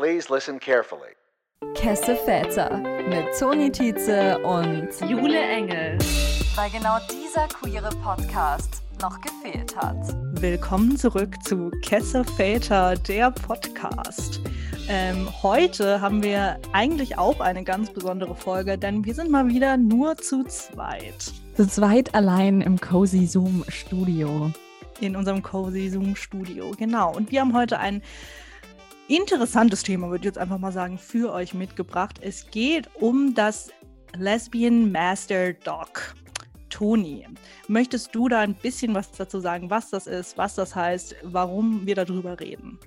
Please listen carefully. Kesse Väter mit Toni Tietze und Jule Engel. Weil genau dieser queere Podcast noch gefehlt hat. Willkommen zurück zu Kesse Väter, der Podcast. Ähm, heute haben wir eigentlich auch eine ganz besondere Folge, denn wir sind mal wieder nur zu zweit. Zu zweit allein im Cozy Zoom Studio. In unserem Cozy Zoom Studio, genau. Und wir haben heute ein interessantes Thema, würde ich jetzt einfach mal sagen, für euch mitgebracht. Es geht um das Lesbian Master Dog. Toni, möchtest du da ein bisschen was dazu sagen, was das ist, was das heißt, warum wir darüber reden?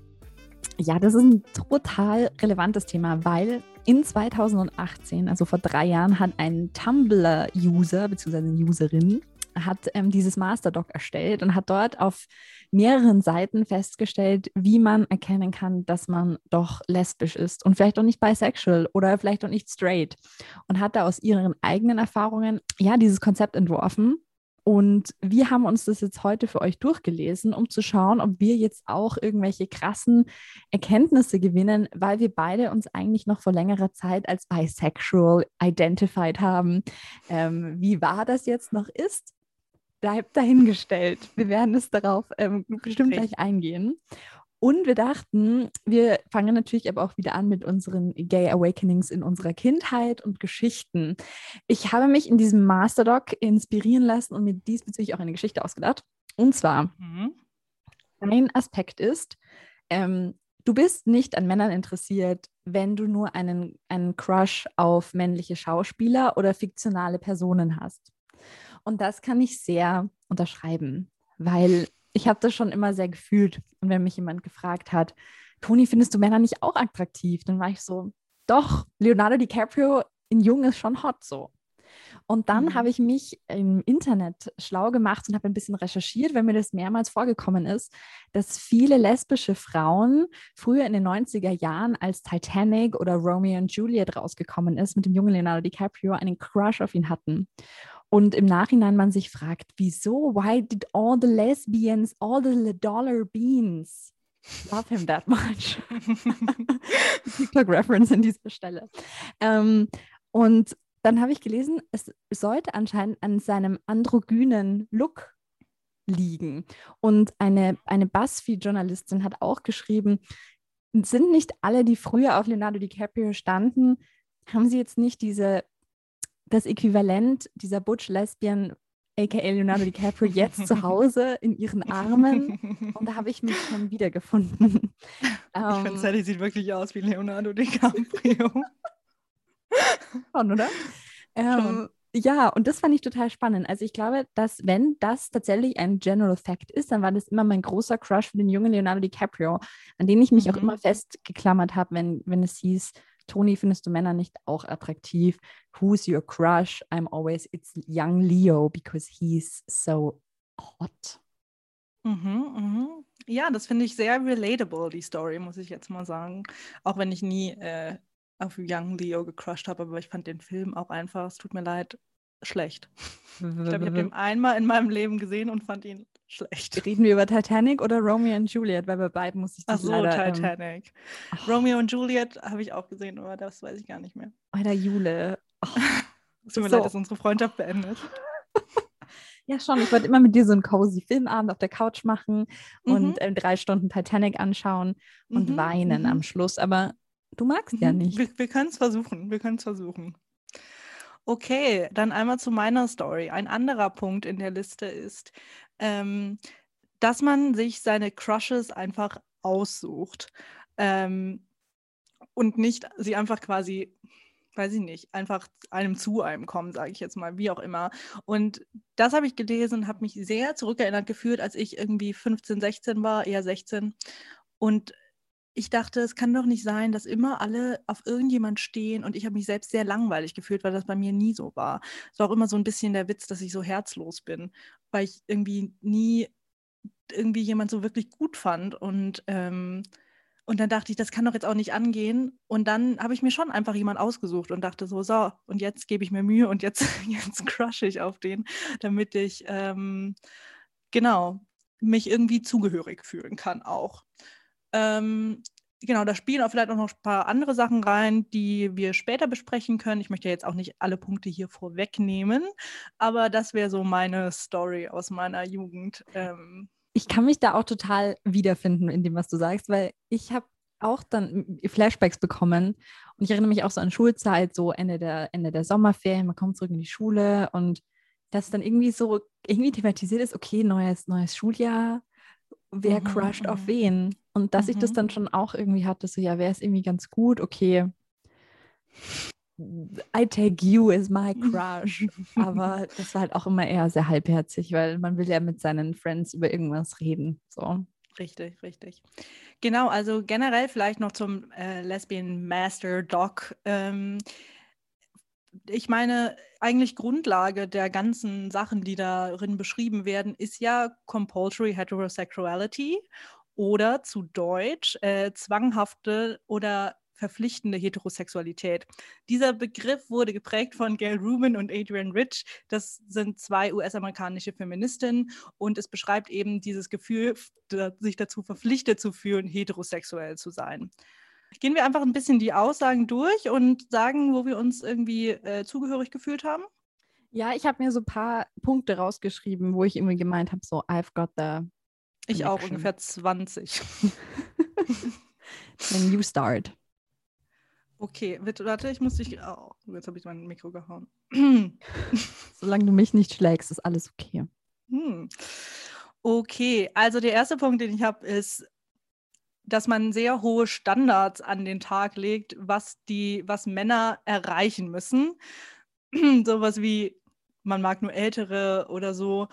Ja, das ist ein total relevantes Thema, weil in 2018, also vor drei Jahren, hat ein Tumblr-User bzw. Userin hat ähm, dieses Masterdoc erstellt und hat dort auf mehreren Seiten festgestellt, wie man erkennen kann, dass man doch lesbisch ist und vielleicht auch nicht bisexual oder vielleicht auch nicht straight. Und hat da aus ihren eigenen Erfahrungen ja dieses Konzept entworfen. Und wir haben uns das jetzt heute für euch durchgelesen, um zu schauen, ob wir jetzt auch irgendwelche krassen Erkenntnisse gewinnen, weil wir beide uns eigentlich noch vor längerer Zeit als bisexual identified haben. Ähm, wie wahr das jetzt noch ist, bleibt dahingestellt. Wir werden es darauf ähm, bestimmt gleich eingehen. Und wir dachten, wir fangen natürlich aber auch wieder an mit unseren Gay Awakenings in unserer Kindheit und Geschichten. Ich habe mich in diesem Masterdoc inspirieren lassen und mir diesbezüglich auch eine Geschichte ausgedacht. Und zwar, mhm. ein Aspekt ist, ähm, du bist nicht an Männern interessiert, wenn du nur einen, einen Crush auf männliche Schauspieler oder fiktionale Personen hast. Und das kann ich sehr unterschreiben, weil ich habe das schon immer sehr gefühlt. Und wenn mich jemand gefragt hat, Toni, findest du Männer nicht auch attraktiv? Dann war ich so, doch, Leonardo DiCaprio in Jung ist schon hot so. Und dann mhm. habe ich mich im Internet schlau gemacht und habe ein bisschen recherchiert, weil mir das mehrmals vorgekommen ist, dass viele lesbische Frauen früher in den 90er Jahren, als Titanic oder Romeo und Juliet rausgekommen ist, mit dem jungen Leonardo DiCaprio einen Crush auf ihn hatten. Und im Nachhinein man sich fragt, wieso? Why did all the lesbians, all the dollar beans love him that much? TikTok-Reference an dieser Stelle. Ähm, und dann habe ich gelesen, es sollte anscheinend an seinem androgynen Look liegen. Und eine, eine BuzzFeed-Journalistin hat auch geschrieben, sind nicht alle, die früher auf Leonardo DiCaprio standen, haben sie jetzt nicht diese das Äquivalent dieser Butch Lesbian, aka Leonardo DiCaprio, jetzt zu Hause in ihren Armen. Und da habe ich mich schon wiedergefunden. Ich ähm, finde, Sally sieht wirklich aus wie Leonardo DiCaprio. schon, oder? Ähm, ja, und das fand ich total spannend. Also ich glaube, dass wenn das tatsächlich ein General Fact ist, dann war das immer mein großer Crush für den jungen Leonardo DiCaprio, an den ich mich mhm. auch immer festgeklammert habe, wenn, wenn es hieß, Toni, findest du Männer nicht auch attraktiv? Who's your crush? I'm always, it's young Leo because he's so hot. Mhm, mhm. Ja, das finde ich sehr relatable, die Story, muss ich jetzt mal sagen. Auch wenn ich nie äh, auf Young Leo gecrushed habe, aber ich fand den Film auch einfach, es tut mir leid, schlecht. Ich glaube, ich habe den einmal in meinem Leben gesehen und fand ihn schlecht. Reden wir über Titanic oder Romeo und Juliet? Weil bei beiden muss ich das Ach so, leider, ähm, Titanic. Ähm, Romeo und Juliet habe ich auch gesehen, aber das weiß ich gar nicht mehr. Alter, Jule. Oh. Tut mir so. leid, dass unsere Freundschaft beendet. Ja, schon. Ich wollte immer mit dir so einen cozy Filmabend auf der Couch machen mhm. und äh, drei Stunden Titanic anschauen und mhm. weinen mhm. am Schluss. Aber du magst ja mhm. nicht. Wir, wir können es versuchen. Wir können es versuchen. Okay, dann einmal zu meiner Story. Ein anderer Punkt in der Liste ist, ähm, dass man sich seine Crushes einfach aussucht ähm, und nicht sie einfach quasi, weiß ich nicht, einfach einem zu einem kommen, sage ich jetzt mal, wie auch immer. Und das habe ich gelesen und habe mich sehr zurückerinnert gefühlt, als ich irgendwie 15, 16 war, eher 16. Und ich dachte, es kann doch nicht sein, dass immer alle auf irgendjemand stehen und ich habe mich selbst sehr langweilig gefühlt, weil das bei mir nie so war. Es war auch immer so ein bisschen der Witz, dass ich so herzlos bin, weil ich irgendwie nie irgendwie jemand so wirklich gut fand und ähm, und dann dachte ich, das kann doch jetzt auch nicht angehen. Und dann habe ich mir schon einfach jemand ausgesucht und dachte so, so, und jetzt gebe ich mir Mühe und jetzt, jetzt crushe ich auf den, damit ich, ähm, genau, mich irgendwie zugehörig fühlen kann auch. Ähm, genau, da spielen auch vielleicht auch noch ein paar andere Sachen rein, die wir später besprechen können. Ich möchte jetzt auch nicht alle Punkte hier vorwegnehmen, aber das wäre so meine Story aus meiner Jugend. Ähm, ich kann mich da auch total wiederfinden in dem, was du sagst, weil ich habe auch dann Flashbacks bekommen und ich erinnere mich auch so an Schulzeit, so Ende der, Ende der Sommerferien, man kommt zurück in die Schule und dass dann irgendwie so irgendwie thematisiert ist, okay, neues, neues Schuljahr, wer mhm, crusht auf mhm. wen? Und dass mhm. ich das mhm. dann schon auch irgendwie hatte, so ja, wer ist irgendwie ganz gut, okay. I take you as my crush. Aber das war halt auch immer eher sehr halbherzig, weil man will ja mit seinen Friends über irgendwas reden. So. Richtig, richtig. Genau, also generell vielleicht noch zum äh, Lesbian Master Doc. Ähm, ich meine, eigentlich Grundlage der ganzen Sachen, die darin beschrieben werden, ist ja Compulsory Heterosexuality oder zu Deutsch äh, zwanghafte oder verpflichtende Heterosexualität. Dieser Begriff wurde geprägt von Gail Rubin und Adrienne Rich. Das sind zwei US-amerikanische Feministinnen und es beschreibt eben dieses Gefühl, sich dazu verpflichtet zu fühlen, heterosexuell zu sein. Gehen wir einfach ein bisschen die Aussagen durch und sagen, wo wir uns irgendwie äh, zugehörig gefühlt haben? Ja, ich habe mir so ein paar Punkte rausgeschrieben, wo ich irgendwie gemeint habe, so, I've got the. Ich auch, ungefähr 20. Then you start. Okay, warte, ich muss dich. Oh, jetzt habe ich mein Mikro gehauen. Solange du mich nicht schlägst, ist alles okay. Hm. Okay, also der erste Punkt, den ich habe, ist dass man sehr hohe Standards an den Tag legt, was die, was Männer erreichen müssen. Sowas wie man mag nur ältere oder so.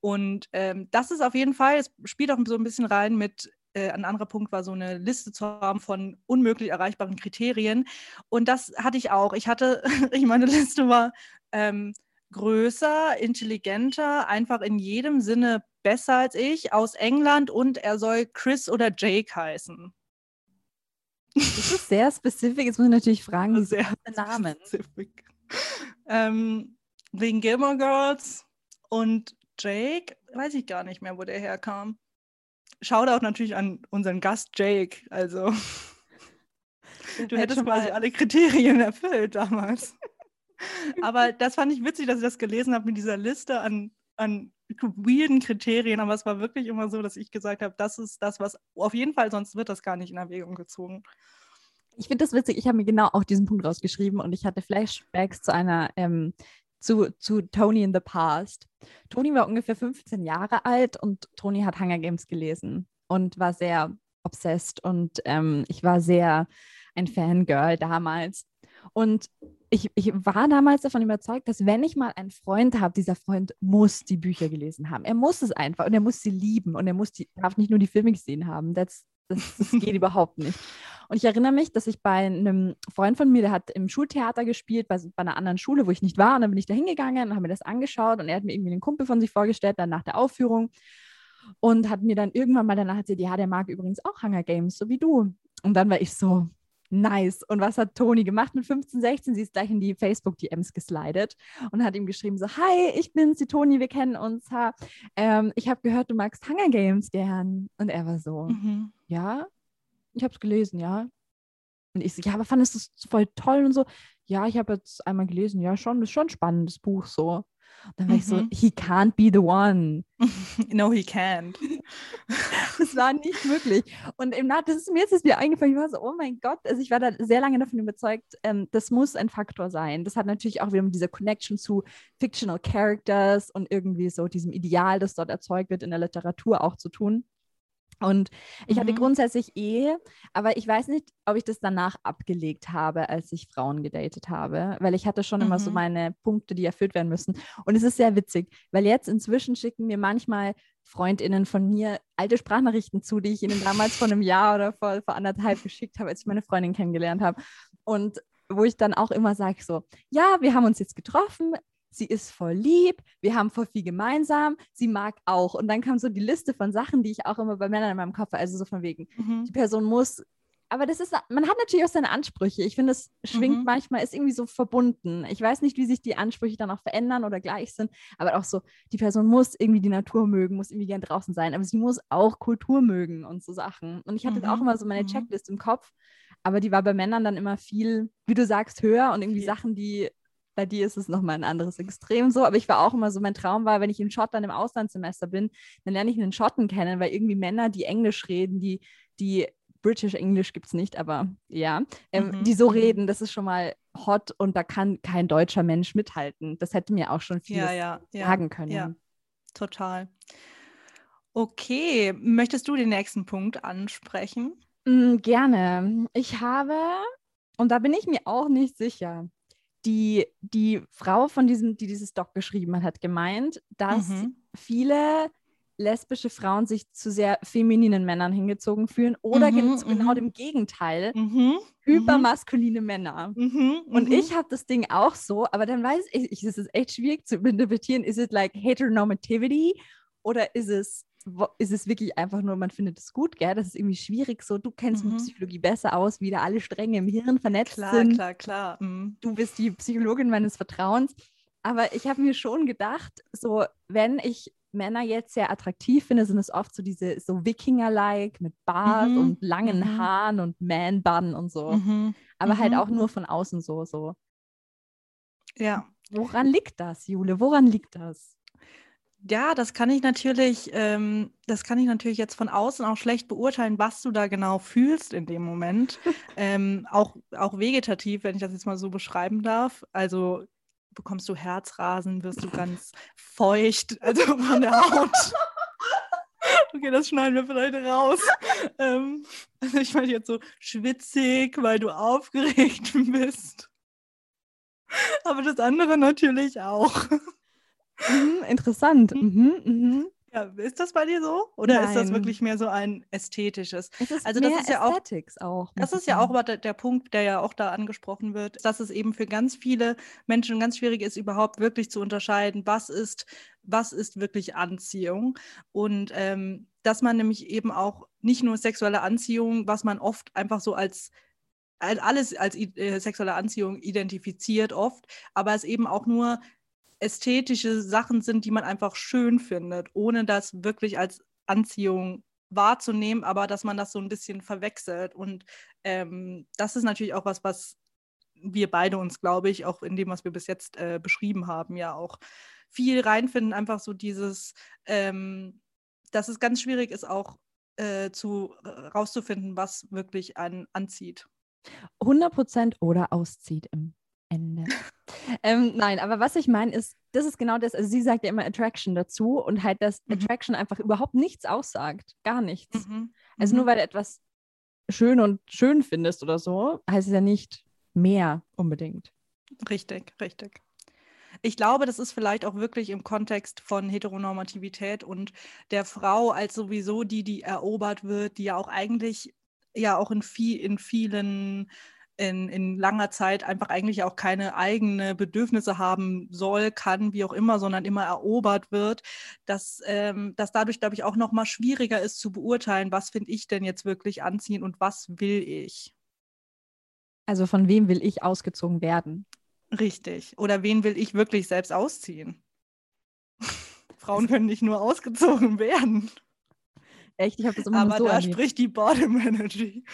Und ähm, das ist auf jeden Fall, es spielt auch so ein bisschen rein mit, äh, ein anderer Punkt war so eine Liste zu haben von unmöglich erreichbaren Kriterien. Und das hatte ich auch. Ich hatte, ich meine Liste war ähm, größer, intelligenter, einfach in jedem Sinne besser als ich, aus England und er soll Chris oder Jake heißen. Das ist sehr spezifisch. Jetzt muss ich natürlich fragen, sehr Namen. Ähm, wegen Gilmore Girls und Jake, weiß ich gar nicht mehr, wo der herkam. Shoutout natürlich an unseren Gast Jake. Also, du hättest quasi alle Kriterien erfüllt damals. Aber das fand ich witzig, dass ich das gelesen habe mit dieser Liste an, an weirden Kriterien, aber es war wirklich immer so, dass ich gesagt habe, das ist das, was auf jeden Fall, sonst wird das gar nicht in Erwägung gezogen. Ich finde das witzig, ich habe mir genau auch diesen Punkt rausgeschrieben und ich hatte Flashbacks zu einer, ähm, zu, zu Tony in the Past. Tony war ungefähr 15 Jahre alt und Tony hat Hunger Games gelesen und war sehr obsessed und ähm, ich war sehr ein Fangirl damals. Und ich, ich war damals davon überzeugt, dass wenn ich mal einen Freund habe, dieser Freund muss die Bücher gelesen haben. Er muss es einfach und er muss sie lieben und er muss die, darf nicht nur die Filme gesehen haben. Das, das, das geht überhaupt nicht. Und ich erinnere mich, dass ich bei einem Freund von mir, der hat im Schultheater gespielt, bei, bei einer anderen Schule, wo ich nicht war. Und dann bin ich da hingegangen und habe mir das angeschaut und er hat mir irgendwie einen Kumpel von sich vorgestellt, dann nach der Aufführung. Und hat mir dann irgendwann mal danach erzählt, ja, der mag übrigens auch Hunger Games, so wie du. Und dann war ich so, Nice. Und was hat Toni gemacht mit 15, 16? Sie ist gleich in die Facebook-DMs geslidet und hat ihm geschrieben: so, Hi, ich bin's, die Toni, wir kennen uns. Ha. Ähm, ich habe gehört, du magst Hunger Games gern. Und er war so: mhm. Ja, ich habe es gelesen, ja. Und ich so, ja, aber fandest du es voll toll und so? Ja, ich habe jetzt einmal gelesen, ja, schon, das ist schon ein spannendes Buch so. Dann war mhm. ich so, mhm. he can't be the one. no, he can't. das war nicht möglich. Und im Nach das ist mir jetzt ist mir eingefallen, ich war so, oh mein Gott, also ich war da sehr lange davon überzeugt, ähm, das muss ein Faktor sein. Das hat natürlich auch wieder mit dieser Connection zu fictional Characters und irgendwie so diesem Ideal, das dort erzeugt wird in der Literatur auch zu tun. Und ich hatte mhm. grundsätzlich Ehe, aber ich weiß nicht, ob ich das danach abgelegt habe, als ich Frauen gedatet habe, weil ich hatte schon mhm. immer so mhm. meine Punkte, die erfüllt werden müssen. Und es ist sehr witzig, weil jetzt inzwischen schicken mir manchmal Freundinnen von mir alte Sprachnachrichten zu, die ich ihnen damals vor einem Jahr oder vor, vor anderthalb geschickt habe, als ich meine Freundin kennengelernt habe. Und wo ich dann auch immer sage so, ja, wir haben uns jetzt getroffen, sie ist voll lieb, wir haben voll viel gemeinsam, sie mag auch. Und dann kam so die Liste von Sachen, die ich auch immer bei Männern in meinem Kopf, also so von wegen, mhm. die Person muss aber das ist, man hat natürlich auch seine Ansprüche. Ich finde, es schwingt Mhm. manchmal, ist irgendwie so verbunden. Ich weiß nicht, wie sich die Ansprüche dann auch verändern oder gleich sind, aber auch so, die Person muss irgendwie die Natur mögen, muss irgendwie gern draußen sein, aber sie muss auch Kultur mögen und so Sachen. Und ich hatte auch Mhm. immer so meine Mhm. Checklist im Kopf, aber die war bei Männern dann immer viel, wie du sagst, höher und irgendwie Viel. Sachen, die bei dir ist es nochmal ein anderes Extrem so, aber ich war auch immer so, mein Traum war, wenn ich in Schottland im Auslandssemester bin, dann lerne ich einen Schotten kennen, weil irgendwie Männer, die Englisch reden, die, die British English gibt es nicht, aber ja, ähm, Mhm, die so mhm. reden, das ist schon mal hot und da kann kein deutscher Mensch mithalten. Das hätte mir auch schon vieles Ja, ja, ja. sagen können. Ja, total. Okay, möchtest du den nächsten Punkt ansprechen? Mm, gerne. Ich habe, und da bin ich mir auch nicht sicher, die, die Frau von diesem, die dieses Doc geschrieben hat, hat gemeint, dass Mhm. viele lesbische Frauen sich zu sehr femininen Männern hingezogen fühlen oder Mhm, zu genau mhm. dem Gegenteil, Mhm. hypermaskuline Männer. Mhm. Und mhm. ich habe das Ding auch so, aber dann weiß ich, ich, es ist echt schwierig zu interpretieren, ist es like heteronormativity oder ist es, ist es wirklich einfach nur, man findet es gut, gell? Das ist irgendwie schwierig so, du kennst mit Mhm. Psychologie besser aus, wie da alle Stränge im Hirn vernetzt Klar, sind. klar, klar. Mhm. Du bist die Psychologin meines Vertrauens. Aber ich habe mir schon gedacht, so, wenn ich Männer jetzt sehr attraktiv finde, sind es oft so diese so Wikinger-like mit Bart Mhm, und langen mhm. Haaren und Man-Bun und so. Mhm. Aber halt mhm. auch nur von außen so, so. Ja. Woran liegt das, Jule? Woran liegt das? Ja, das kann ich natürlich, ähm, das kann ich natürlich jetzt von außen auch schlecht beurteilen, was du da genau fühlst in dem Moment. ähm, auch, auch vegetativ, wenn ich das jetzt mal so beschreiben darf. Also bekommst du Herzrasen, wirst du ganz feucht, also von der Haut. Okay, das schneiden wir vielleicht raus. ähm, also ich meine jetzt so schwitzig, weil du aufgeregt bist. Aber das andere natürlich auch. Mhm, interessant. Mhm. Mhm, mhm. Ja, ist das bei dir so? Oder ist das Nein. wirklich mehr so ein ästhetisches? Es ist Also das ist ja auch- auch. Das ist ja auch der, der Punkt, der ja auch da angesprochen wird, dass es eben für ganz viele Menschen ganz schwierig ist, überhaupt wirklich zu unterscheiden, was ist, was ist wirklich Anziehung. Und ähm, dass man nämlich eben auch nicht nur sexuelle Anziehung, was man oft einfach so als alles als äh, sexuelle Anziehung identifiziert oft, aber es eben auch nur ästhetische Sachen sind, die man einfach schön findet, ohne das wirklich als Anziehung wahrzunehmen, aber dass man das so ein bisschen verwechselt. Und ähm, das ist natürlich auch was, was wir beide uns, glaube ich, auch in dem, was wir bis jetzt äh, beschrieben haben, ja auch viel reinfinden. Einfach so dieses, ähm, dass es ganz schwierig ist, auch äh, zu rauszufinden, was wirklich einen anzieht. 100% oder auszieht im Ende. ähm, nein, aber was ich meine ist, das ist genau das, also sie sagt ja immer Attraction dazu und halt, dass Mhm. Attraction einfach überhaupt nichts aussagt. Gar nichts. Mhm. Also Mhm. nur weil du etwas schön und schön findest oder so, heißt es ja nicht mehr unbedingt. Richtig, richtig. Ich glaube, das ist vielleicht auch wirklich im Kontext von Heteronormativität und der Frau als sowieso die, die erobert wird, die ja auch eigentlich ja auch in, viel, in vielen, in, in langer Zeit einfach eigentlich auch keine eigene Bedürfnisse haben soll, kann, wie auch immer, sondern immer erobert wird, dass ähm, das dadurch, glaube ich, auch noch mal schwieriger ist zu beurteilen, was finde ich denn jetzt wirklich anziehen und was will ich. Also von wem will ich ausgezogen werden? Richtig. Oder wen will ich wirklich selbst ausziehen? Frauen können nicht nur ausgezogen werden. Echt, ich habe das immer Aber so da erlebt. spricht die Bottom Energy.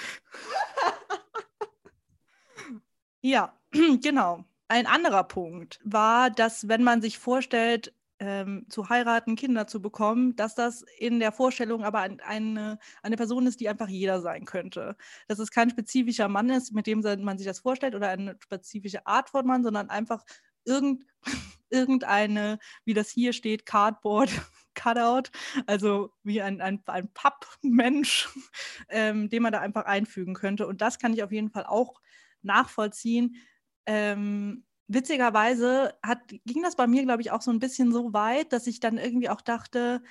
Ja, genau. Ein anderer Punkt war, dass wenn man sich vorstellt, ähm, zu heiraten, Kinder zu bekommen, dass das in der Vorstellung aber ein, eine, eine Person ist, die einfach jeder sein könnte. Dass es kein spezifischer Mann ist, mit dem man sich das vorstellt oder eine spezifische Art von Mann, sondern einfach irgend, irgendeine, wie das hier steht, Cardboard Cutout, also wie ein, ein, ein Pappmensch, ähm, den man da einfach einfügen könnte. Und das kann ich auf jeden Fall auch nachvollziehen. Ähm, witzigerweise hat, ging das bei mir, glaube ich, auch so ein bisschen so weit, dass ich dann irgendwie auch dachte,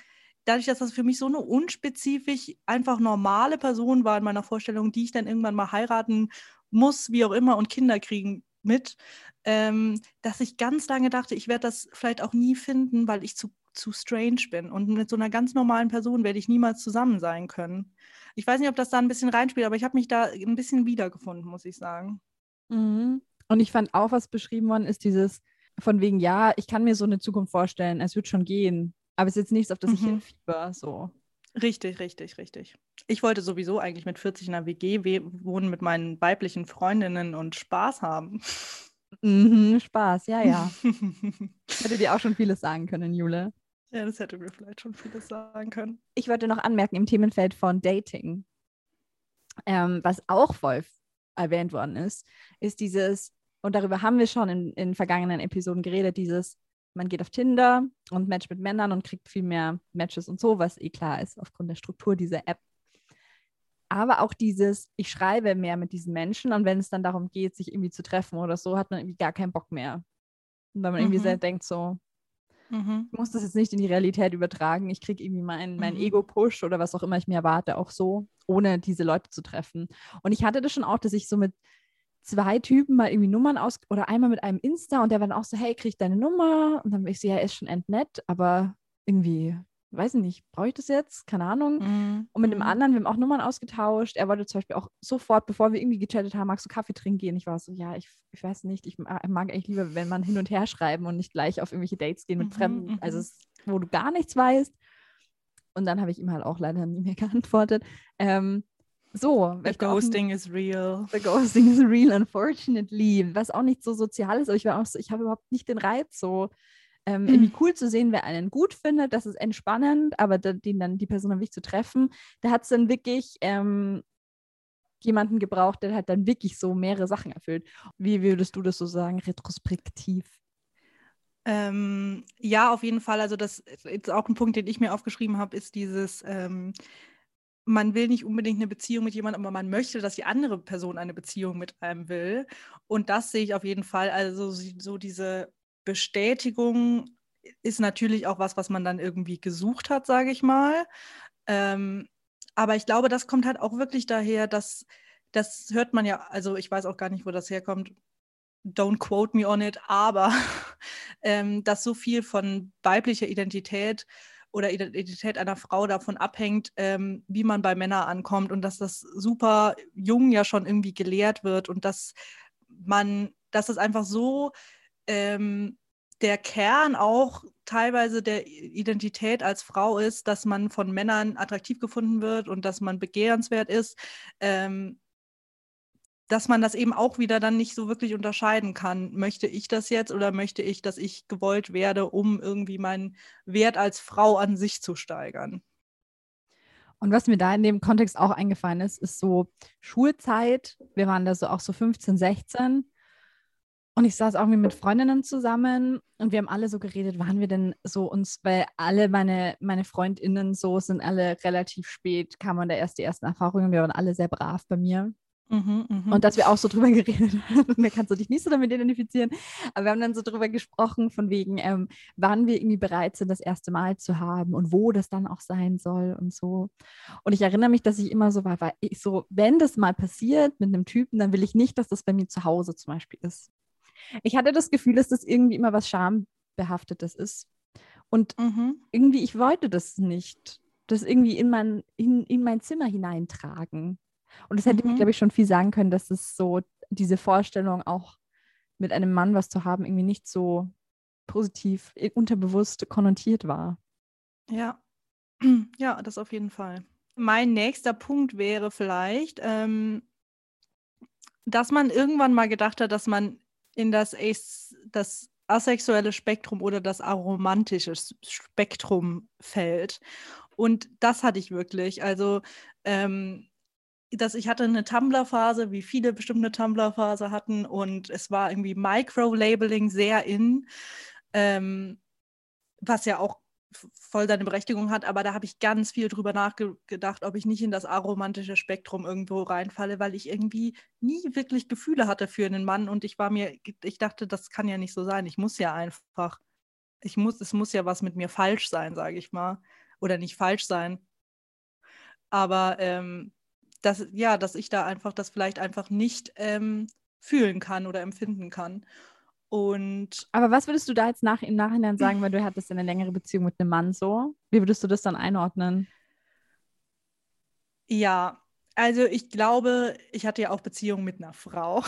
dadurch, dass das für mich so eine unspezifisch einfach normale Person war in meiner Vorstellung, die ich dann irgendwann mal heiraten muss, wie auch immer, und Kinder kriegen mit, ähm, dass ich ganz lange dachte, ich werde das vielleicht auch nie finden, weil ich zu zu strange bin. Und mit so einer ganz normalen Person werde ich niemals zusammen sein können. Ich weiß nicht, ob das da ein bisschen reinspielt, aber ich habe mich da ein bisschen wiedergefunden, muss ich sagen. Mhm. Und ich fand auch, was beschrieben worden ist, dieses von wegen, ja, ich kann mir so eine Zukunft vorstellen, es wird schon gehen. Aber es ist jetzt nichts, auf das mhm. ich hinfieber. So. Richtig, richtig, richtig. Ich wollte sowieso eigentlich mit 40 in einer WG wohnen mit meinen weiblichen Freundinnen und Spaß haben. Mhm, Spaß, ja, ja. hätte dir auch schon vieles sagen können, Jule. Ja, das hätte mir vielleicht schon vieles sagen können. Ich wollte noch anmerken im Themenfeld von Dating, ähm, was auch voll erwähnt worden ist, ist dieses, und darüber haben wir schon in, in vergangenen Episoden geredet, dieses, man geht auf Tinder und matcht mit Männern und kriegt viel mehr Matches und so, was eh klar ist aufgrund der Struktur dieser App. Aber auch dieses, ich schreibe mehr mit diesen Menschen und wenn es dann darum geht, sich irgendwie zu treffen oder so, hat man irgendwie gar keinen Bock mehr. Weil man mhm. irgendwie sehr denkt so, mhm. ich muss das jetzt nicht in die Realität übertragen. Ich kriege irgendwie meinen mein mhm. Ego-Push oder was auch immer ich mir erwarte, auch so, ohne diese Leute zu treffen. Und ich hatte das schon auch, dass ich so mit zwei Typen mal irgendwie Nummern aus oder einmal mit einem Insta und der war dann auch so, hey, krieg deine Nummer? Und dann bin ich so, ja, er ist schon entnett, aber irgendwie, weiß ich nicht, brauche ich das jetzt? Keine Ahnung. Mm. Und mit dem mhm. anderen, wir haben auch Nummern ausgetauscht. Er wollte zum Beispiel auch sofort, bevor wir irgendwie gechattet haben, magst du Kaffee trinken gehen? Ich war so, ja, ich, ich weiß nicht, ich mag eigentlich lieber, wenn man hin und her schreiben und nicht gleich auf irgendwelche Dates gehen mit mhm, Fremden, also mhm. wo du gar nichts weißt. Und dann habe ich ihm halt auch leider nie mehr geantwortet. Ähm, so, the ghosting is real. The ghosting is real, unfortunately. Was auch nicht so sozial ist, aber ich war auch so, ich habe überhaupt nicht den Reiz, so ähm, irgendwie hm. cool zu sehen, wer einen gut findet. Das ist entspannend, aber den dann die Person dann wirklich zu treffen, da hat es dann wirklich ähm, jemanden gebraucht, der halt dann wirklich so mehrere Sachen erfüllt. Wie würdest du das so sagen, retrospektiv? Ähm, ja, auf jeden Fall. Also das ist auch ein Punkt, den ich mir aufgeschrieben habe, ist dieses, ähm, man will nicht unbedingt eine Beziehung mit jemandem, aber man möchte, dass die andere Person eine Beziehung mit einem will. Und das sehe ich auf jeden Fall. Also so diese Bestätigung ist natürlich auch was, was man dann irgendwie gesucht hat, sage ich mal. Ähm, aber ich glaube, das kommt halt auch wirklich daher, dass das hört man ja, also ich weiß auch gar nicht, wo das herkommt. Don't quote me on it, aber ähm, dass so viel von weiblicher Identität oder Identität einer Frau davon abhängt, ähm, wie man bei Männern ankommt und dass das super jung ja schon irgendwie gelehrt wird und dass man, dass es einfach so ähm, der Kern auch teilweise der Identität als Frau ist, dass man von Männern attraktiv gefunden wird und dass man begehrenswert ist. Ähm, dass man das eben auch wieder dann nicht so wirklich unterscheiden kann. Möchte ich das jetzt oder möchte ich, dass ich gewollt werde, um irgendwie meinen Wert als Frau an sich zu steigern? Und was mir da in dem Kontext auch eingefallen ist, ist so Schulzeit. Wir waren da so auch so 15, 16. Und ich saß auch mit Freundinnen zusammen und wir haben alle so geredet, waren wir denn so uns, weil alle meine, meine FreundInnen so sind alle relativ spät, kamen da erst die ersten Erfahrungen, wir waren alle sehr brav bei mir. Mhm, mh. Und dass wir auch so drüber geredet haben, mir kannst du dich nicht so damit identifizieren, aber wir haben dann so drüber gesprochen, von wegen, ähm, wann wir irgendwie bereit sind, das erste Mal zu haben und wo das dann auch sein soll und so. Und ich erinnere mich, dass ich immer so war, weil ich so, wenn das mal passiert mit einem Typen, dann will ich nicht, dass das bei mir zu Hause zum Beispiel ist. Ich hatte das Gefühl, dass das irgendwie immer was Schambehaftetes ist. Und mhm. irgendwie, ich wollte das nicht. Das irgendwie in mein, in, in mein Zimmer hineintragen. Und es hätte mhm. mir, glaube ich, schon viel sagen können, dass es so diese Vorstellung auch mit einem Mann was zu haben, irgendwie nicht so positiv, unterbewusst konnotiert war. Ja, ja, das auf jeden Fall. Mein nächster Punkt wäre vielleicht, ähm, dass man irgendwann mal gedacht hat, dass man in das, As das asexuelle Spektrum oder das aromantische Spektrum fällt. Und das hatte ich wirklich. Also ähm, dass ich hatte eine Tumblr-Phase, wie viele bestimmt eine Tumblr-Phase hatten und es war irgendwie Micro-Labeling sehr in, ähm, was ja auch voll seine Berechtigung hat, aber da habe ich ganz viel drüber nachgedacht, ob ich nicht in das aromantische Spektrum irgendwo reinfalle, weil ich irgendwie nie wirklich Gefühle hatte für einen Mann und ich war mir, ich dachte, das kann ja nicht so sein. Ich muss ja einfach, ich muss, es muss ja was mit mir falsch sein, sage ich mal, oder nicht falsch sein. Aber ähm, dass, ja, dass ich da einfach das vielleicht einfach nicht ähm, fühlen kann oder empfinden kann. Und Aber was würdest du da jetzt nach, im Nachhinein sagen, weil du hattest eine längere Beziehung mit einem Mann so? Wie würdest du das dann einordnen? ja, also ich glaube, ich hatte ja auch Beziehungen mit einer Frau.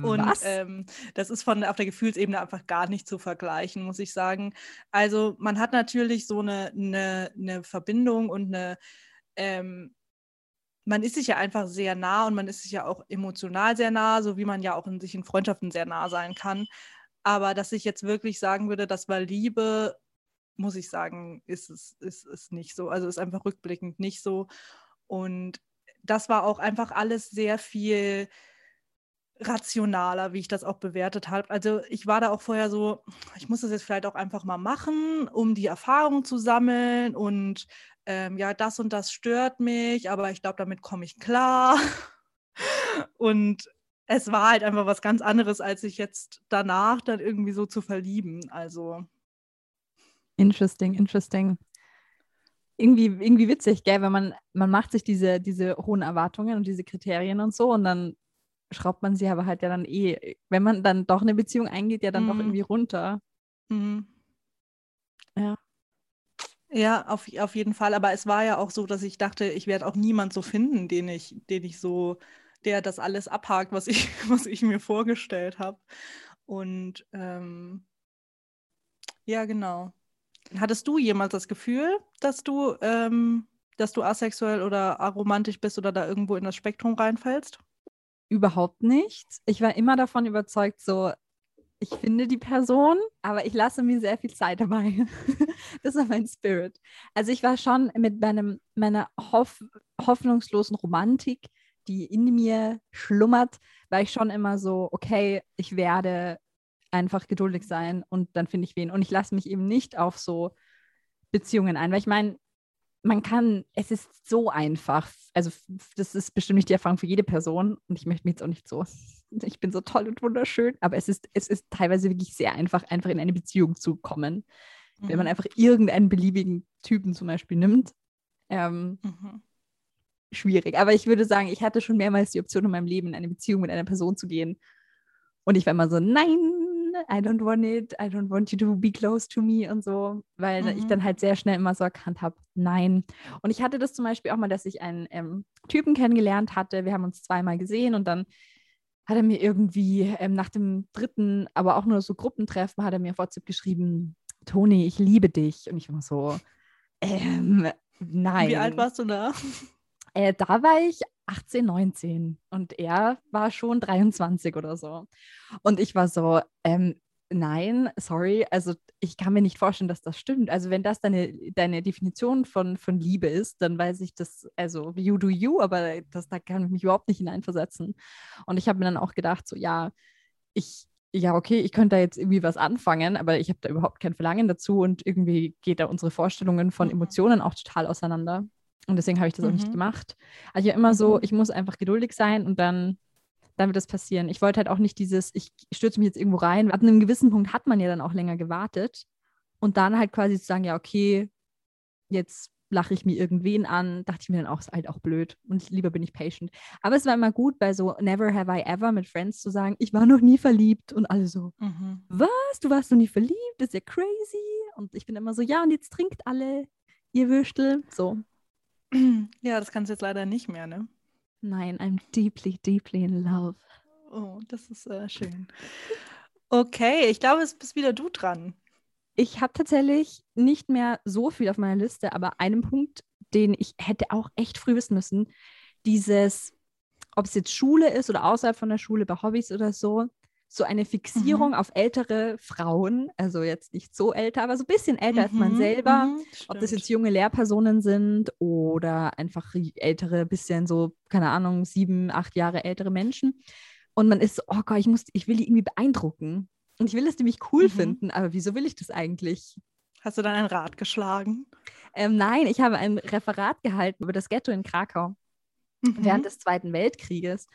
Und Was? ähm, das ist von auf der Gefühlsebene einfach gar nicht zu vergleichen, muss ich sagen. Also man hat natürlich so eine, eine, eine Verbindung und eine, ähm, man ist sich ja einfach sehr nah und man ist sich ja auch emotional sehr nah, so wie man ja auch in sich in Freundschaften sehr nah sein kann. Aber dass ich jetzt wirklich sagen würde, das war Liebe, muss ich sagen, ist es ist, ist nicht so. Also ist einfach rückblickend nicht so. Und das war auch einfach alles sehr viel rationaler, wie ich das auch bewertet habe. Also ich war da auch vorher so, ich muss das jetzt vielleicht auch einfach mal machen, um die Erfahrung zu sammeln und ähm, ja, das und das stört mich, aber ich glaube, damit komme ich klar. und es war halt einfach was ganz anderes, als sich jetzt danach dann irgendwie so zu verlieben. Also Interesting, interesting. Irgendwie, irgendwie witzig, gell, wenn man, man macht sich diese, diese hohen Erwartungen und diese Kriterien und so und dann schraubt man sie aber halt ja dann eh, wenn man dann doch eine Beziehung eingeht, ja dann doch Mhm. irgendwie runter. mhm. Ja. Ja, auf, auf jeden Fall. Aber es war ja auch so, dass ich dachte, ich werde auch niemand so finden, den ich, den ich so, der das alles abhakt, was ich, was ich mir vorgestellt habe. Und ähm, ja, genau. Hattest du jemals das Gefühl, dass du, ähm, dass du asexuell oder aromantisch bist oder da irgendwo in das Spektrum reinfällst? Überhaupt nicht. Ich war immer davon überzeugt, so, ich finde die Person, aber ich lasse mir sehr viel Zeit dabei. das war mein Spirit. Also ich war schon mit meinem, meiner hoff, hoffnungslosen Romantik, die in mir schlummert, war ich schon immer so, okay, ich werde einfach geduldig sein und dann finde ich wen. Und ich lasse mich eben nicht auf so Beziehungen ein, weil ich meine, man kann, es ist so einfach. Also das ist bestimmt nicht die Erfahrung für jede Person und ich möchte mich jetzt auch nicht so, ich bin so toll und wunderschön, aber es ist, es ist teilweise wirklich sehr einfach, einfach in eine Beziehung zu kommen. Wenn man Mhm. einfach irgendeinen beliebigen Typen zum Beispiel nimmt. Ähm, Mhm. schwierig. Aber ich würde sagen, ich hatte schon mehrmals die Option in meinem Leben, in eine Beziehung mit einer Person zu gehen. Und ich war immer so, nein, I don't want it, I don't want you to be close to me und so, weil ich Mhm. dann halt sehr schnell immer so erkannt habe, nein. Und ich hatte das zum Beispiel auch mal, dass ich einen ähm, Typen kennengelernt hatte. Wir haben uns zweimal gesehen und dann hat er mir irgendwie ähm, nach dem dritten, aber auch nur so Gruppentreffen, hat er mir auf WhatsApp geschrieben, Toni, ich liebe dich. Und ich war so, ähm, nein. Wie alt warst du da? Äh, da war ich 18, 19 und er war schon 23 oder so. Und ich war so, ähm, nein, sorry, also ich kann mir nicht vorstellen, dass das stimmt. Also wenn das deine, deine Definition von, von Liebe ist, dann weiß ich das, also you do you, aber das, da kann ich mich überhaupt nicht hineinversetzen. Und ich habe mir dann auch gedacht, so ja, ich, ja, okay, ich könnte da jetzt irgendwie was anfangen, aber ich habe da überhaupt kein Verlangen dazu und irgendwie geht da unsere Vorstellungen von Mhm. Emotionen auch total auseinander. Und deswegen habe ich das auch nicht Mhm. gemacht. Also ich war immer so, Mhm. ich muss einfach geduldig sein und dann, dann wird das passieren. Ich wollte halt auch nicht dieses, ich stürze mich jetzt irgendwo rein. Ab einem gewissen Punkt hat man ja dann auch länger gewartet. Und dann halt quasi zu sagen, ja, okay, jetzt lache ich mir irgendwen an, dachte ich mir dann auch, ist halt auch blöd. Und lieber bin ich patient. Aber es war immer gut, bei so Never Have I Ever mit Friends zu sagen, ich war noch nie verliebt und alle so, Mhm. was, du warst noch nie verliebt, das ist ja crazy. Und ich bin immer so, ja, und jetzt trinkt alle, ihr Würstel. So, Ja, das kannst du jetzt leider nicht mehr, ne? nein, I'm deeply, deeply in love. Oh, das ist äh, schön. Okay, ich glaube, es bist wieder du dran. Ich habe tatsächlich nicht mehr so viel auf meiner Liste, aber einen Punkt, den ich hätte auch echt früh wissen müssen, dieses, ob es jetzt Schule ist oder außerhalb von der Schule, bei Hobbys oder so, so eine Fixierung auf ältere Frauen, also jetzt nicht so älter, aber so ein bisschen älter als man Mhm, selber. mhm, Ob das jetzt junge Lehrpersonen sind oder einfach ältere, bisschen so, keine Ahnung, sieben, acht Jahre ältere Menschen. Und man ist so, oh Gott, ich, muss, ich will die irgendwie beeindrucken. Und ich will, dass die mich cool Mhm. finden, aber wieso will ich das eigentlich? Hast du dann ein Rad geschlagen? Ähm, nein, ich habe ein Referat gehalten über das Ghetto in Krakau Mhm. während des Zweiten Weltkrieges.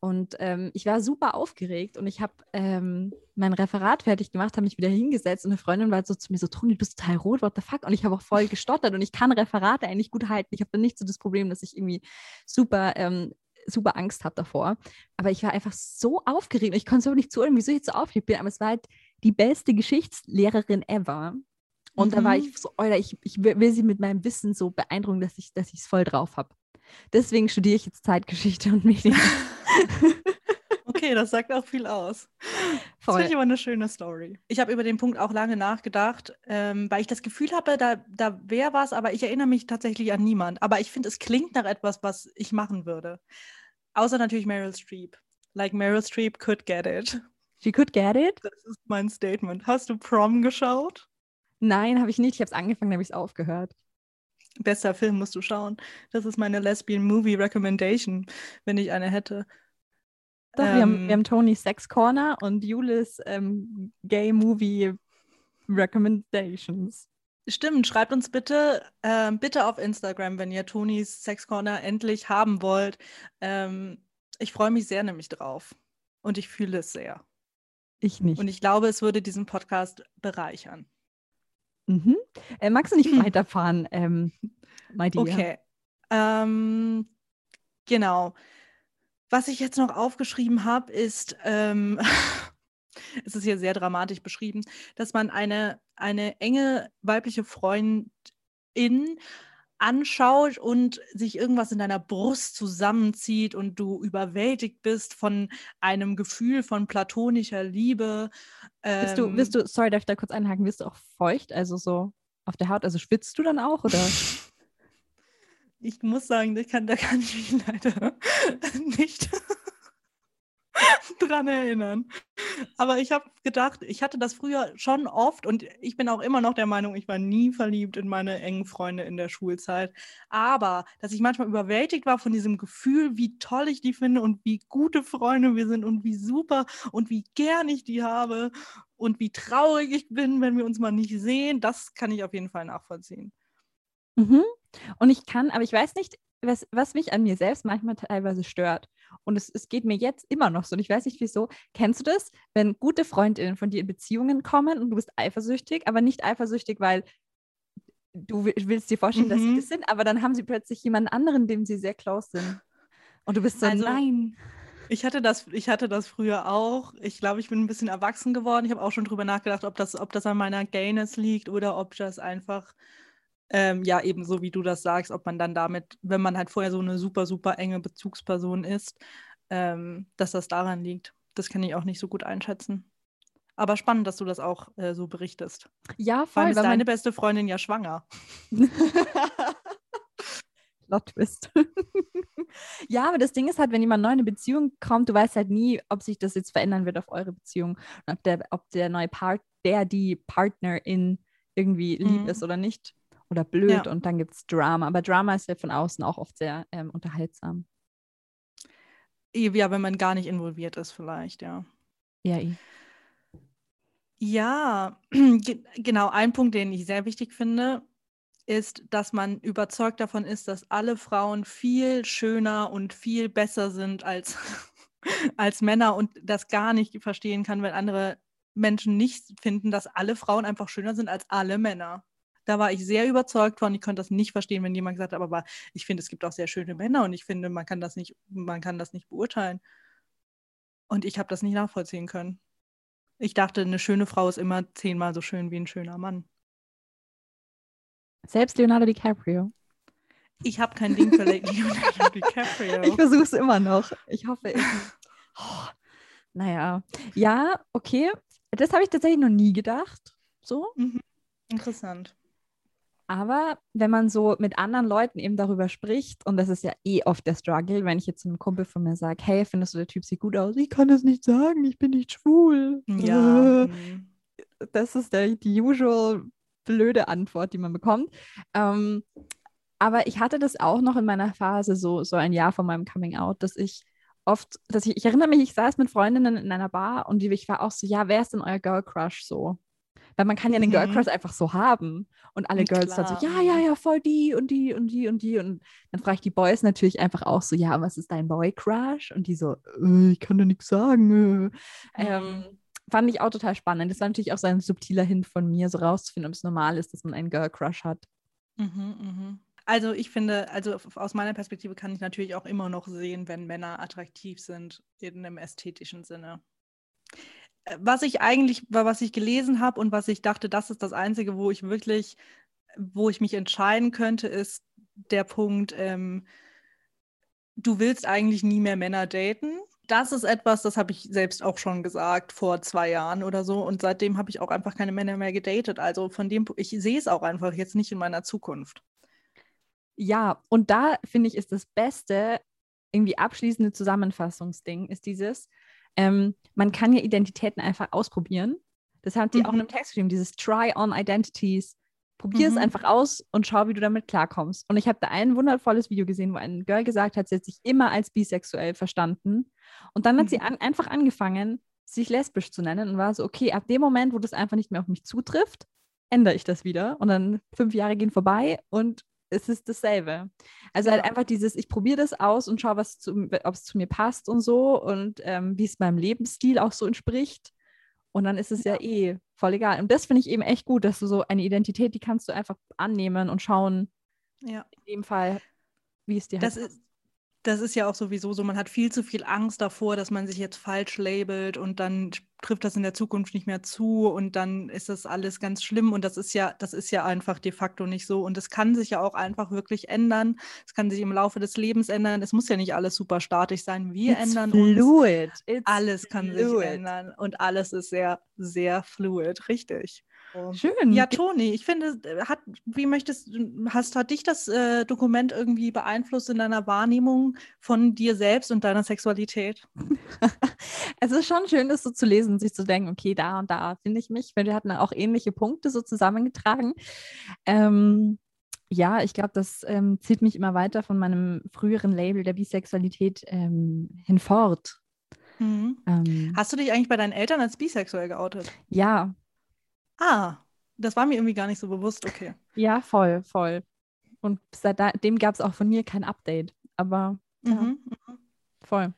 Und ähm, ich war super aufgeregt und ich habe ähm, mein Referat fertig gemacht, habe mich wieder hingesetzt und eine Freundin war so zu mir so, Toni, du bist total rot, what the fuck? Und ich habe auch voll gestottert und ich kann Referate eigentlich gut halten. Ich habe dann nicht so das Problem, dass ich irgendwie super ähm, super Angst habe davor. Aber ich war einfach so aufgeregt. Ich konnte es auch nicht zuhören, wieso ich jetzt so aufgeregt bin. Aber es war halt die beste Geschichtslehrerin ever. Und mhm. da war ich so, Alter, ich, ich will sie mit meinem Wissen so beeindrucken, dass ich es voll drauf habe. Deswegen studiere ich jetzt Zeitgeschichte und Medien. okay, das sagt auch viel aus. Voll. Das finde ich aber eine schöne Story. Ich habe über den Punkt auch lange nachgedacht, ähm, weil ich das Gefühl habe, da, da wäre was, aber ich erinnere mich tatsächlich an niemand. Aber ich finde, es klingt nach etwas, was ich machen würde. Außer natürlich Meryl Streep. Like Meryl Streep could get it. She could get it? Das ist mein Statement. Hast du Prom geschaut? Nein, habe ich nicht. Ich habe es angefangen, habe ich es aufgehört. Bester Film musst du schauen. Das ist meine Lesbian Movie Recommendation, wenn ich eine hätte. Doch, ähm, wir, haben, wir haben Tony's Sex Corner und Julis ähm, Gay Movie Recommendations. Stimmt, schreibt uns bitte, äh, bitte auf Instagram, wenn ihr Tonys Sex Corner endlich haben wollt. Ähm, ich freue mich sehr nämlich drauf. Und ich fühle es sehr. Ich nicht. Und ich glaube, es würde diesen Podcast bereichern. Mhm. Äh, magst du nicht hm. weiterfahren, ähm, my dear? Okay. Ähm, genau. Was ich jetzt noch aufgeschrieben habe, ist, ähm, es ist hier sehr dramatisch beschrieben, dass man eine, eine enge weibliche Freundin anschaut und sich irgendwas in deiner Brust zusammenzieht und du überwältigt bist von einem Gefühl von platonischer Liebe. Ähm, bist du, bist du, sorry, darf ich da kurz einhaken, wirst du auch feucht, also so auf der Haut, also schwitzt du dann auch oder? ich muss sagen, da kann, da kann ich mich leider nicht dran erinnern. Aber ich habe gedacht, ich hatte das früher schon oft und ich bin auch immer noch der Meinung, ich war nie verliebt in meine engen Freunde in der Schulzeit. Aber dass ich manchmal überwältigt war von diesem Gefühl, wie toll ich die finde und wie gute Freunde wir sind und wie super und wie gern ich die habe und wie traurig ich bin, wenn wir uns mal nicht sehen, das kann ich auf jeden Fall nachvollziehen. Mhm. Und ich kann, aber ich weiß nicht, was, was mich an mir selbst manchmal teilweise stört. Und es, es geht mir jetzt immer noch so. Und ich weiß nicht wieso. Kennst du das, wenn gute Freundinnen von dir in Beziehungen kommen und du bist eifersüchtig, aber nicht eifersüchtig, weil du willst dir vorstellen, mhm. dass sie mhm. das sind, aber dann haben sie plötzlich jemanden anderen, dem sie sehr close sind. Und du bist so, also, nein. Ich hatte das, ich hatte das früher auch. Ich glaube, ich bin ein bisschen erwachsen geworden. Ich habe auch schon drüber nachgedacht, ob das, ob das an meiner Gayness liegt oder ob das einfach ähm, ja, eben so wie du das sagst, ob man dann damit, wenn man halt vorher so eine super, super enge Bezugsperson ist, ähm, dass das daran liegt. Das kann ich auch nicht so gut einschätzen. Aber spannend, dass du das auch äh, so berichtest. Ja, voll. Vor ist deine beste Freundin ja schwanger. Plot Twist. ja, aber das Ding ist halt, wenn jemand neu in eine Beziehung kommt, du weißt halt nie, ob sich das jetzt verändern wird auf eure Beziehung. Ob der, ob der neue Part, der die Partnerin irgendwie lieb mhm. ist oder nicht oder blöd ja. und dann gibt es Drama. Aber Drama ist ja von außen auch oft sehr ähm, unterhaltsam. Ja, wenn man gar nicht involviert ist, vielleicht, ja. Ja, eh. Ja, genau. Ein Punkt, den ich sehr wichtig finde, ist, dass man überzeugt davon ist, dass alle Frauen viel schöner und viel besser sind als, als Männer und das gar nicht verstehen kann, wenn andere Menschen nicht finden, dass alle Frauen einfach schöner sind als alle Männer. Da war ich sehr überzeugt von. Ich konnte das nicht verstehen, wenn jemand gesagt hat, aber ich finde, es gibt auch sehr schöne Männer und ich finde, man kann das nicht, man kann das nicht beurteilen. Und ich habe das nicht nachvollziehen können. Ich dachte, eine schöne Frau ist immer zehnmal so schön wie ein schöner Mann. Selbst Leonardo DiCaprio. Ich habe kein Ding für Leonardo DiCaprio. Ich versuche es immer noch. Ich hoffe, ich. Oh, naja. Ja, okay. Das habe ich tatsächlich noch nie gedacht. So. Mhm. Interessant. Aber wenn man so mit anderen Leuten eben darüber spricht, und das ist ja eh oft der Struggle, wenn ich jetzt einem Kumpel von mir sage, hey, findest du, der Typ sieht gut aus? Ich kann das nicht sagen, ich bin nicht schwul. Ja. Mhm. Das ist der, die usual blöde Antwort, die man bekommt. Ähm, aber ich hatte das auch noch in meiner Phase, so, so ein Jahr vor meinem Coming Out, dass ich oft, dass ich, ich erinnere mich, ich saß mit Freundinnen in einer Bar und ich war auch so, ja, wer ist denn euer Girl Crush so? Weil man kann ja den Girl mhm. Crush einfach so haben. Und alle Girls Klar. dann so, ja, ja, ja, voll die und die und die und die. Und dann frage ich die Boys natürlich einfach auch so, ja, was ist dein Boy Crush? Und die so, äh, ich kann da nichts sagen. Äh. Mhm. Ähm, fand ich auch total spannend. Das war natürlich auch so ein subtiler Hint von mir, so rauszufinden, ob es normal ist, dass man einen Girl Crush hat. Mhm, mhm. Also ich finde, also aus meiner Perspektive kann ich natürlich auch immer noch sehen, wenn Männer attraktiv sind in einem ästhetischen Sinne. Was ich eigentlich, was ich gelesen habe und was ich dachte, das ist das Einzige, wo ich wirklich, wo ich mich entscheiden könnte, ist der Punkt, ähm, du willst eigentlich nie mehr Männer daten. Das ist etwas, das habe ich selbst auch schon gesagt vor zwei Jahren oder so. Und seitdem habe ich auch einfach keine Männer mehr gedatet. Also von dem, ich sehe es auch einfach jetzt nicht in meiner Zukunft. Ja, und da finde ich, ist das Beste, irgendwie abschließende Zusammenfassungsding, ist dieses, ähm, man kann ja Identitäten einfach ausprobieren. Das hat sie mhm. auch in einem Text geschrieben, dieses Try-on Identities. Probier mhm. es einfach aus und schau, wie du damit klarkommst. Und ich habe da ein wundervolles Video gesehen, wo ein Girl gesagt hat, sie hat sich immer als bisexuell verstanden. Und dann hat mhm. sie an, einfach angefangen, sich lesbisch zu nennen und war so, okay, ab dem Moment, wo das einfach nicht mehr auf mich zutrifft, ändere ich das wieder. Und dann fünf Jahre gehen vorbei und es ist dasselbe. Also halt ja. halt einfach dieses, ich probiere das aus und schaue, ob es zu mir passt und so und ähm, wie es meinem Lebensstil auch so entspricht. Und dann ist es ja, ja eh voll egal. Und das finde ich eben echt gut, dass du so eine Identität, die kannst du einfach annehmen und schauen, ja. in dem Fall, wie es dir das halt ist, das ist ja auch sowieso so, man hat viel zu viel Angst davor, dass man sich jetzt falsch labelt und dann trifft das in der Zukunft nicht mehr zu und dann ist das alles ganz schlimm und das ist ja, das ist ja einfach de facto nicht so und es kann sich ja auch einfach wirklich ändern. Es kann sich im Laufe des Lebens ändern. Es muss ja nicht alles super statisch sein. Wir It's ändern fluid. uns. It's alles kann fluid. sich ändern und alles ist sehr, sehr fluid, richtig. Schön. Ja, Toni, ich finde, äh, hat, wie möchtest hast, hat dich das äh, Dokument irgendwie beeinflusst in deiner Wahrnehmung von dir selbst und deiner Sexualität? es ist schon schön, das so zu lesen und sich zu denken, okay, da und da finde ich mich, weil wir hatten auch ähnliche Punkte so zusammengetragen. Ähm, ja, ich glaube, das ähm, zieht mich immer weiter von meinem früheren Label der Bisexualität ähm, hinfort. Mhm. Ähm, Hast du dich eigentlich bei deinen Eltern als bisexuell geoutet? Ja, Ah, das war mir irgendwie gar nicht so bewusst, okay. Ja, voll, voll. Und seitdem gab es auch von mir kein Update. Aber ja, mhm, mhm. voll.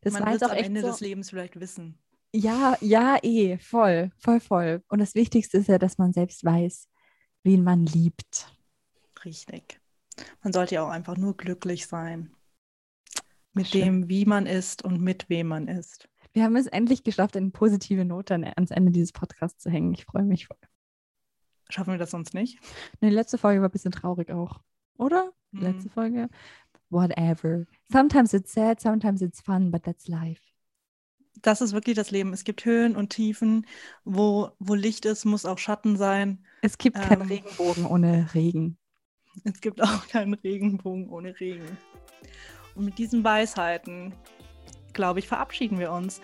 Das Man wird es am Ende so, des Lebens vielleicht wissen. Ja, ja, eh, voll, voll, voll. Und das Wichtigste ist ja, dass man selbst weiß, wen man liebt. Richtig. Man sollte ja auch einfach nur glücklich sein. Mit Schön. dem, wie man ist und mit wem man ist. Wir haben es endlich geschafft, eine positive Note ans Ende dieses Podcasts zu hängen. Ich freue mich voll. Schaffen wir das sonst nicht? Nee, die letzte Folge war ein bisschen traurig auch. Oder? Die mm. letzte Folge? Whatever. Sometimes it's sad, sometimes it's fun, but that's life. Das ist wirklich das Leben. Es gibt Höhen und Tiefen. Wo, wo Licht ist, muss auch Schatten sein. Es gibt ähm, keinen Regenbogen ohne Regen. Es gibt auch keinen Regenbogen ohne Regen. Und mit diesen Weisheiten glaube ich, verabschieden wir uns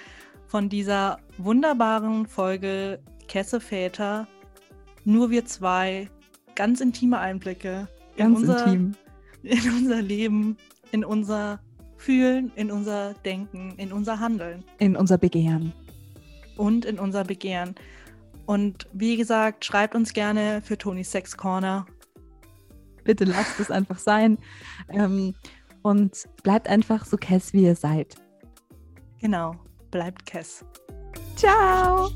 von dieser wunderbaren Folge Kesseväter. Nur wir zwei, ganz intime Einblicke ganz in, unser, intim. in unser Leben, in unser Fühlen, in unser Denken, in unser Handeln. In unser Begehren. Und in unser Begehren. Und wie gesagt, schreibt uns gerne für Tonys Sex Corner. Bitte lasst es einfach sein. Ähm, und bleibt einfach so kess, wie ihr seid. Genau, bleibt Kess. Ciao!